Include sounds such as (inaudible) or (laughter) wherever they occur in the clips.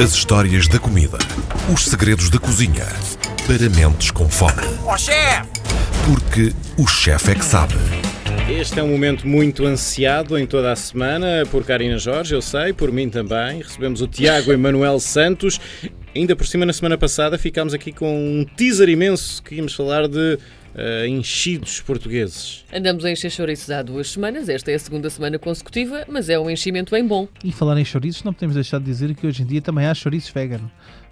As histórias da comida. Os segredos da cozinha. Para mentes com fome. Ó chefe! Porque o chefe é que sabe. Este é um momento muito ansiado em toda a semana, por Karina Jorge, eu sei, por mim também. Recebemos o Tiago (laughs) Emanuel Santos. Ainda por cima, na semana passada, ficámos aqui com um teaser imenso que íamos falar de uh, enchidos portugueses. Andamos a encher chouriços há duas semanas, esta é a segunda semana consecutiva, mas é um enchimento bem bom. E falar em chouriços, não podemos deixar de dizer que hoje em dia também há chouriços vegan.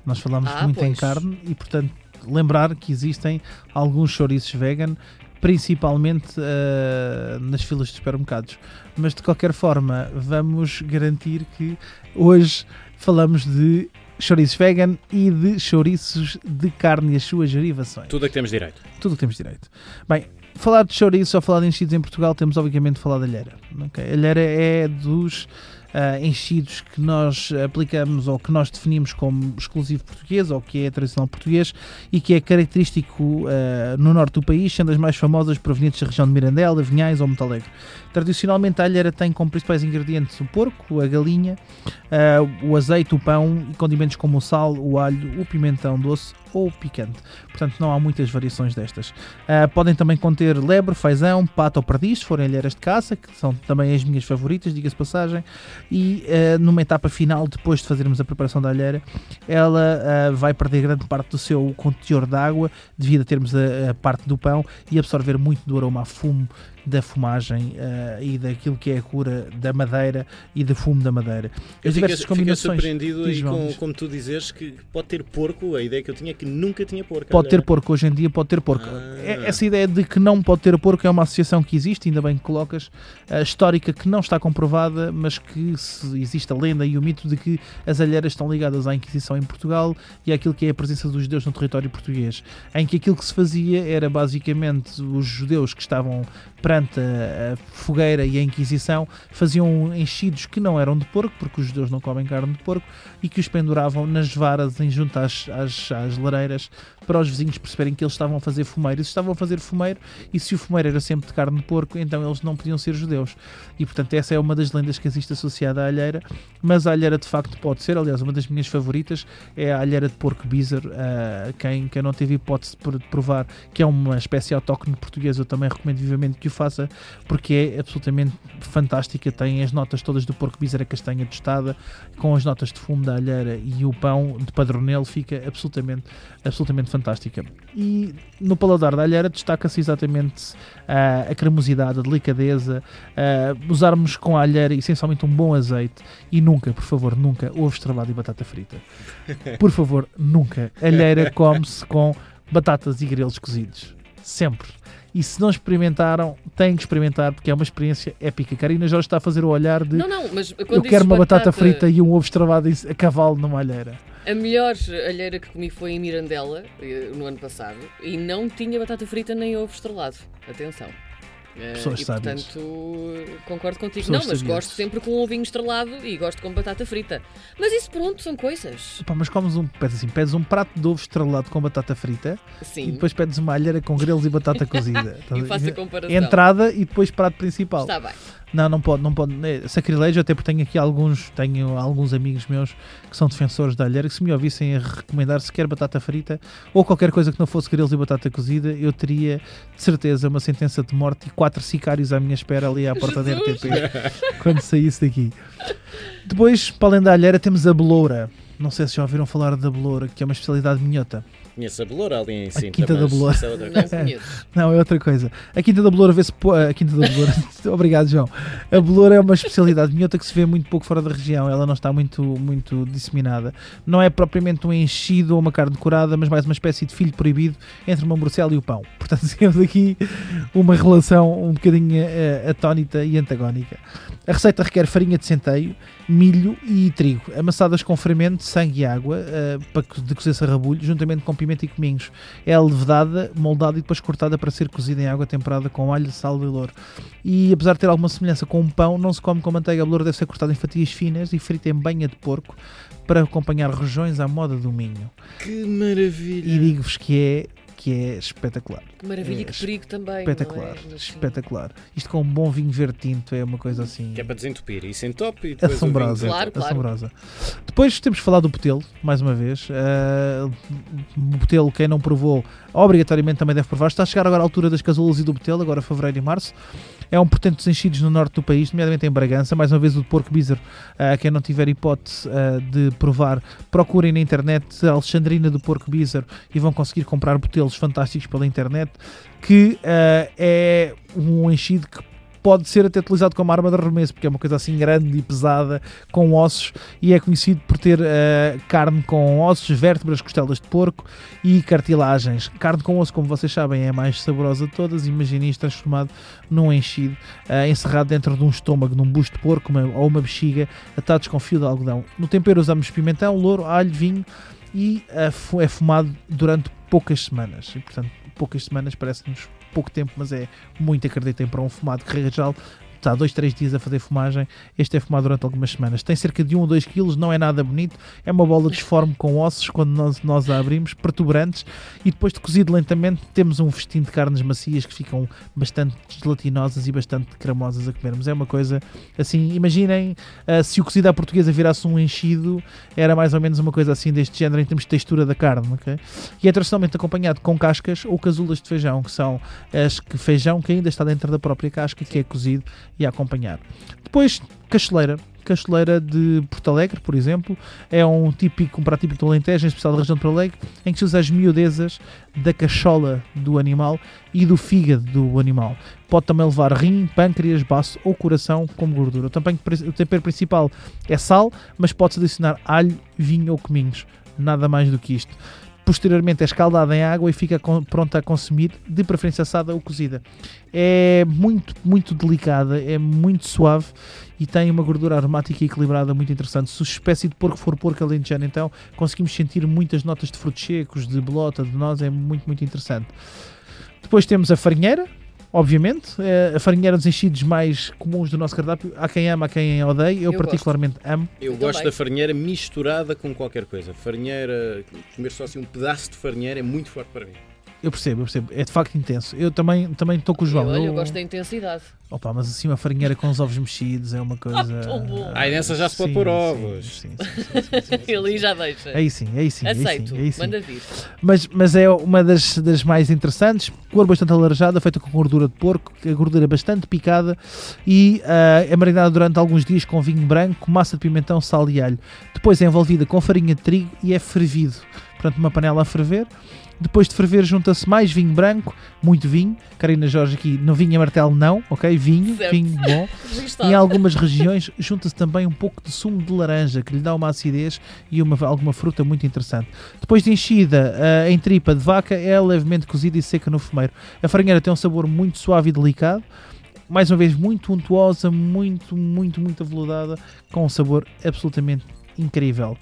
Nós falamos Ah, muito em pois. carne e, portanto, lembrar que existem alguns chouriços vegan, principalmente ah, nas filas de supermercados. Mas, de qualquer forma, vamos garantir que hoje falamos de chouriços vegan e de chouriços de carne e as suas derivações Tudo a que temos direito. tudo o que temos direito. Bem, falar de chouriço ou falar de enchidos em Portugal, temos obviamente de falar da alheira. ok? A alheira é dos ah, enchidos que nós aplicamos ou que nós definimos como exclusivo português ou que é tradicional português e que é característico ah, no norte do país, sendo as mais famosas provenientes da região de Mirandela, Vinhais ou Montalegre. Tradicionalmente a alheira tem como principais ingredientes o porco, a galinha, ah, o azeite, o pão e condimentos como o sal, o alho, o pimentão doce ou picante. Portanto, não há muitas variações destas. Ah, podem também conter lebre, fazão, pato ou perdiz, se forem alheiras de caça, que são também as minhas favoritas, diga-se passagem. E ah, numa etapa final, depois de fazermos a preparação da alheira, ela ah, vai perder grande parte do seu conteúdo de água, devido a termos a, a parte do pão e absorver muito do aroma a fumo da fumagem ah, e daquilo que é a cura da madeira e do fumo da madeira. Eu fiquei, combinações. surpreendido aí com, como tu dizes que pode ter porco. A ideia que eu tinha é que nunca tinha porco. Pode ter porco, hoje em dia pode ter porco. Ah. É- Essa ideia de que não pode ter porco é uma associação que existe, ainda bem que colocas, histórica que não está comprovada, mas que existe a lenda e o mito de que as alheiras estão ligadas à Inquisição em Portugal e àquilo que é a presença dos judeus no território português, em que aquilo que se fazia era basicamente os judeus que estavam perante a, a fogueira e a Inquisição faziam enchidos que não eram de porco, porque os judeus não comem carne de porco, e que os penduravam nas varas em junto às, às, às lareiras para os vizinhos perceberem que eles estavam a fazer fumeiro. E se estavam a fazer fumeiro, e se o fumeiro era sempre de carne de porco, então eles não podiam ser judeus. E portanto, essa é uma das lendas que existe associada à alheira, mas a alheira de facto pode ser. Aliás, uma das minhas favoritas é a alheira de porco bizer. ah, quem, quem não teve hipótese de pr- de provar que é uma espécie autóctone portuguesa, eu também recomendo vivamente que o faça, porque é absolutamente fantástica. Tem as notas todas do porco bizer, a castanha tostada, com as notas de fumo da alheira e o pão de padronelo, fica absolutamente, absolutamente fantástica. E no paladar da alheira destaca-se exatamente ah, a cremosidade, a delicadeza, ah, usarmos com a alheira essencialmente um bom azeite e nunca, por favor, nunca ovo estrelado e batata frita. Por favor, nunca. A alheira (laughs) come-se com batatas e grelos cozidos. Sempre. E se não experimentaram, têm que experimentar porque é uma experiência épica. Karina Jorge está a fazer o olhar de Não, não, mas quando eu quero uma batata, frita e um ovo estrelado em- a cavalo numa alheira. A melhor alheira que comi foi em Mirandela, eh, no ano passado, e não tinha batata frita nem ovo estrelado. Atenção. Eh, Pessoas e sábias. portanto concordo contigo. Pessoas não, mas sabias. gosto sempre com um ovinho estrelado e gosto com batata frita. Mas isso pronto, são coisas. Pá, mas comes um, pedes assim, pedes um prato de ovo estrelado com batata frita e Sim. depois pedes uma alheira com grelos e batata (laughs) cozida. E faço a comparação. Entrada e depois prato principal. Está bem. Não, não pode, não pode. É sacrilégio, até porque tenho aqui alguns, tenho alguns amigos meus que são defensores da alheira que se me ouvissem a recomendar sequer batata frita ou qualquer coisa que não fosse grelos e batata cozida, eu teria de certeza uma sentença de morte e quatro sicários à minha espera ali à porta da Jesus! RTP (laughs) quando saísse daqui. Depois, para além da alheira, temos a beloura. Não sei se já ouviram falar da beloura, que é uma especialidade minhota. Conheço a Beloura ali em Sintra. Quinta da Beloura. é Não conheço. Não, é outra coisa. A Quinta da Beloura vê-se. po- A Quinta da Beloura. (laughs) Obrigado, João. A Beloura é uma especialidade minhota que se vê muito pouco fora da região. Ela não está muito, muito disseminada. Não é propriamente um enchido ou uma carne decorada, mas mais uma espécie de filho proibido entre uma morcela e o pão. Portanto, (laughs) temos aqui uma relação um bocadinho eh, atónita e antagónica. A receita requer farinha de centeio, milho e trigo, amassadas com fermento, sangue e água, eh, para co- de cozer sarrabulho, juntamente com pimenta e cominhos. É levedada, moldada e depois cortada para ser cozida em água temperada com alho, sal e louro. E apesar de ter alguma semelhança com um pão, não se come com manteiga. A louro deve ser cortada em fatias finas e frita em banha de porco para acompanhar rojões à moda do Minho. Que maravilha. E digo-vos que é que é espetacular. Que maravilha, É que perigo também. Espetacular, não é? Mas, sim. espetacular. Isto com um bom vinho verde tinto é uma coisa assim Que é para desentupir. Isso entope e depois (laughs) assombrosa. Claro, claro. assombrosa. Depois temos falar do Botelo, mais uma vez. Uh, o Botelo, quem não provou, obrigatoriamente também deve provar. Está a chegar agora a altura das casulas e do Botelo, agora fevereiro e março. É um portanto dos enchidos no norte do país, nomeadamente em Bragança. Mais uma vez o de Porco Bizarro, uh, quem não tiver hipótese uh, de provar, procurem na internet a Alexandrina do Porco Bizarro e vão conseguir comprar botelos fantásticos pela internet, que uh, é um enchido que pode ser até utilizado como arma de arremesso, porque é uma coisa assim grande e pesada, com ossos, e é conhecido por ter uh, carne com ossos, vértebras, costelas de porco e cartilagens. Carne com osso, como vocês sabem, é a mais saborosa de todas. Imaginem isto transformado num enchido, uh, encerrado dentro de um estômago, num busto de porco uma, ou uma bexiga, atados com fio de algodão. No tempero usamos pimentão, louro, alho, vinho e uh, é fumado durante poucas semanas. E, portanto, poucas semanas parece-nos pouco tempo, mas é muito, acreditem, para um fumado que real está dois, três dias a fazer fumagem, este é fumado durante algumas semanas. Tem cerca de 1 ou 2 kg, não é nada bonito, é uma bola disforme com ossos quando nós, nós a abrimos, protuberantes, e depois de cozido lentamente temos um festim de carnes macias que ficam bastante gelatinosas e bastante cremosas a comermos. É uma coisa assim, imaginem uh, se o cozido à portuguesa virasse um enchido, era mais ou menos uma coisa assim deste género em termos de textura da carne? E é tradicionalmente acompanhado com cascas ou casulas de feijão, que são as que feijão que ainda está dentro da própria casca, que é cozido e a acompanhar. Depois, casteleira. Casteleira de Porto Alegre, por exemplo, é um típico, um prato típico do Alentejo, em especial da região de Porto Alegre, em que se usa as miudezas da cachola do animal e do fígado do animal. Pode também levar rim, pâncreas, baço ou coração como gordura. O tempero, o tempero principal é sal, mas pode-se adicionar alho, vinho ou cominhos. Nada mais do que isto posteriormente é escaldada em água e fica pronta a consumir, de preferência assada ou cozida. É muito, muito delicada, é muito suave e tem uma gordura aromática equilibrada muito interessante. Se a espécie de porco for porco alentejano, então conseguimos sentir muitas notas de frutos secos, de bolota, de nós, é muito, muito interessante. Depois temos a farinheira, obviamente. É a farinheira dos enchidos mais comuns do nosso cardápio. Há quem ama, há quem odeia. Eu, eu particularmente gosto. amo. Eu, gosto da farinheira misturada com qualquer coisa. Farinheira, comer só assim um pedaço de farinheira é muito forte para mim. Eu percebo, eu percebo. É de facto intenso. Eu também estou também com o João. Eu, olha, eu, eu gosto da intensidade. Opa, mas assim uma farinheira com os ovos mexidos é uma (laughs) coisa. tão bom. Ah, nessa já se pode pôr ovos. (laughs) Sim, sim, sim, sim, sim, sim. Ali já deixa. Aí sim, aí sim. aí Aceito, sim, aí sim. manda vir. Mas, mas é uma das, das mais interessantes, cor bastante alaranjada, feita com gordura de porco, a gordura bastante picada e uh, é marinada durante alguns dias com vinho branco, massa de pimentão, sal e alho. Depois é envolvida com farinha de trigo e é fervido. Portanto, uma panela a ferver depois de ferver, junta-se mais vinho branco, muito vinho. Karina Jorge aqui, não vinho a martelo, não, ok? Vinho, Certo. vinho bom. (laughs) Em algumas regiões, junta-se também um pouco de sumo de laranja, que lhe dá uma acidez e uma, alguma fruta muito interessante. Depois de enchida eh, em tripa de vaca, é levemente cozida e seca no fumeiro. A farinheira tem um sabor muito suave e delicado. Mais uma vez, muito untuosa, muito, muito, muito aveludada, com um sabor absolutamente incrível.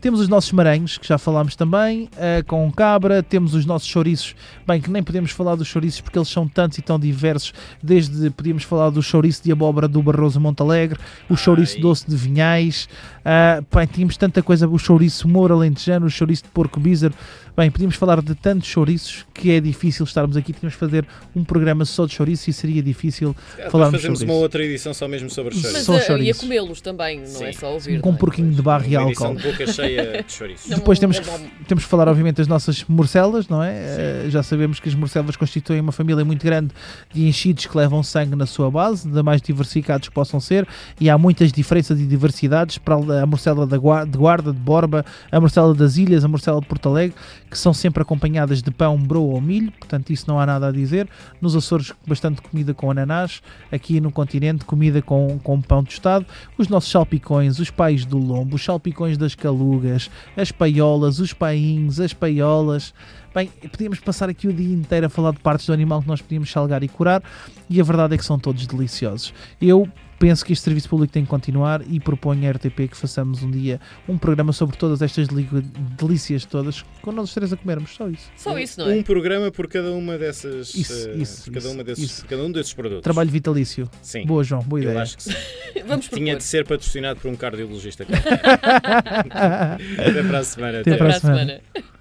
Temos os nossos maranhos, que já falámos também, uh, com cabra. Temos os nossos chouriços, bem, que nem podemos falar dos chouriços porque eles são tantos e tão diversos. Desde podíamos falar do chouriço de abóbora do Barroso Montalegre, o chouriço Ai. doce de Vinhais. Uh, bem, tínhamos tanta coisa, o chouriço moura alentejano, o chouriço de porco bízaro. Bem, podíamos falar de tantos chouriços que é difícil estarmos aqui. Tínhamos de fazer um programa só de chouriço e seria difícil Depois falarmos fazemos sobre uma isso. outra edição só mesmo sobre Mas chouriço. Só uh, e a chouriços. comê-los também, não é Sim. só ouvir. com um é? porquinho de barro e Uma edição álcool. de boca cheia de chouriço. Depois temos que, temos que falar, obviamente, das nossas morcelas, não é? Eh, já sabemos que as morcelas constituem uma família muito grande de enchidos que levam sangue na sua base, da mais diversificados que possam ser, e há muitas diferenças e diversidades para a morcela de Guarda, de Borba, a morcela das Ilhas, a morcela de Porto Alegre, que são sempre acompanhadas de pão, broa ou milho, portanto, isso não há nada a dizer. Nos Açores, bastante comida com ananás, aqui no continente, comida com, com pão tostado, os nossos salpicões, os pais do lombo, os salpicões das calugas, as paiolas, os painhos, as paiolas. Bem, podíamos passar aqui o dia inteiro a falar de partes do animal que nós podíamos salgar e curar, e a verdade é que são todos deliciosos. Eu penso que este serviço público tem que continuar e proponho à RTP que façamos um dia um programa sobre todas estas delícias todas, com nós os três a comermos, só isso. Só isso, não é? Um programa por cada uma dessas. Isso, eh, isso, por cada, isso, uma desses, isso. cada um desses produtos. Trabalho vitalício. Sim. Boa, João, boa Eu ideia. acho que sim. (laughs) Vamos Tinha propor. de ser patrocinado por um cardiologista. (laughs) Até para a semana. Até Até para a para a semana. semana.